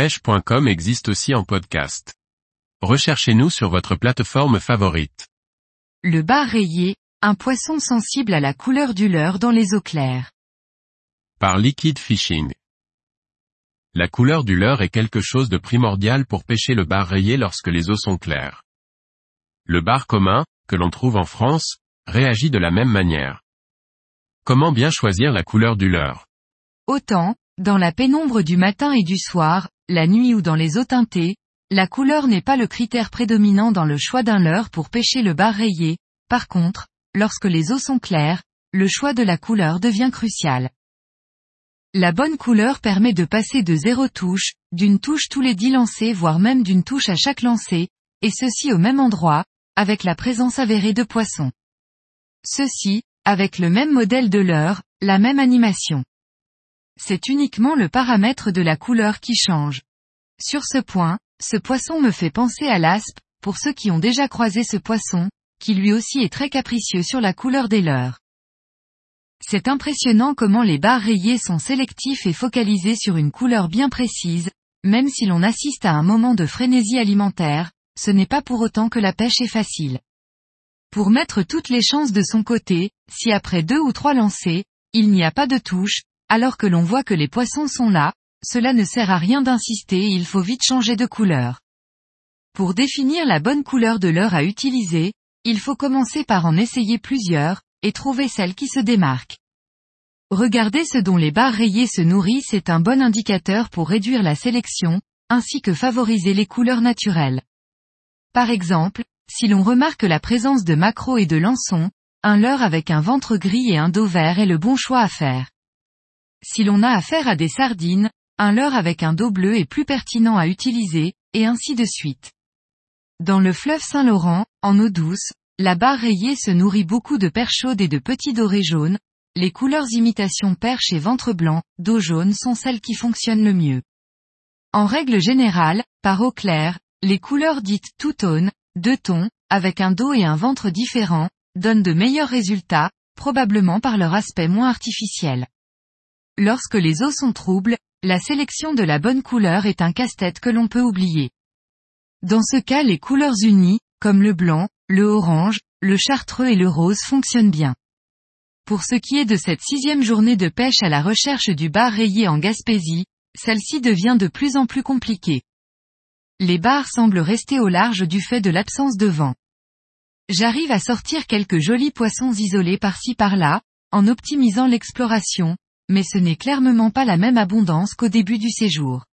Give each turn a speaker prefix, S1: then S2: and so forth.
S1: pêche.com existe aussi en podcast. Recherchez-nous sur votre plateforme favorite.
S2: Le bar rayé, un poisson sensible à la couleur du leurre dans les eaux claires.
S1: Par Liquid Fishing. La couleur du leurre est quelque chose de primordial pour pêcher le bar rayé lorsque les eaux sont claires. Le bar commun, que l'on trouve en France, réagit de la même manière. Comment bien choisir la couleur du leurre?
S2: Autant, dans la pénombre du matin et du soir, la nuit ou dans les eaux teintées, la couleur n'est pas le critère prédominant dans le choix d'un leurre pour pêcher le bar rayé, par contre, lorsque les eaux sont claires, le choix de la couleur devient crucial. La bonne couleur permet de passer de zéro touche, d'une touche tous les dix lancers voire même d'une touche à chaque lancer, et ceci au même endroit, avec la présence avérée de poissons. Ceci, avec le même modèle de leurre, la même animation c'est uniquement le paramètre de la couleur qui change. Sur ce point, ce poisson me fait penser à l'aspe, pour ceux qui ont déjà croisé ce poisson, qui lui aussi est très capricieux sur la couleur des leurs. C'est impressionnant comment les barres rayés sont sélectifs et focalisés sur une couleur bien précise, même si l'on assiste à un moment de frénésie alimentaire, ce n'est pas pour autant que la pêche est facile. Pour mettre toutes les chances de son côté, si après deux ou trois lancers, il n'y a pas de touche, alors que l'on voit que les poissons sont là, cela ne sert à rien d'insister il faut vite changer de couleur. Pour définir la bonne couleur de leurre à utiliser, il faut commencer par en essayer plusieurs, et trouver celle qui se démarque. Regarder ce dont les barres rayées se nourrissent est un bon indicateur pour réduire la sélection, ainsi que favoriser les couleurs naturelles. Par exemple, si l'on remarque la présence de maquereaux et de lançons, un leurre avec un ventre gris et un dos vert est le bon choix à faire. Si l'on a affaire à des sardines, un leurre avec un dos bleu est plus pertinent à utiliser, et ainsi de suite. Dans le fleuve Saint-Laurent, en eau douce, la barre rayée se nourrit beaucoup de perches chaudes et de petits dorés jaunes, les couleurs imitation perche et ventre blanc, dos jaune sont celles qui fonctionnent le mieux. En règle générale, par eau claire, les couleurs dites two-tone, deux tons, avec un dos et un ventre différents, donnent de meilleurs résultats, probablement par leur aspect moins artificiel. Lorsque les eaux sont troubles, la sélection de la bonne couleur est un casse-tête que l'on peut oublier. Dans ce cas les couleurs unies, comme le blanc, le orange, le chartreux et le rose fonctionnent bien. Pour ce qui est de cette sixième journée de pêche à la recherche du bar rayé en Gaspésie, celle-ci devient de plus en plus compliquée. Les bars semblent rester au large du fait de l'absence de vent. J'arrive à sortir quelques jolis poissons isolés par-ci par-là, en optimisant l'exploration, mais ce n'est clairement pas la même abondance qu'au début du séjour.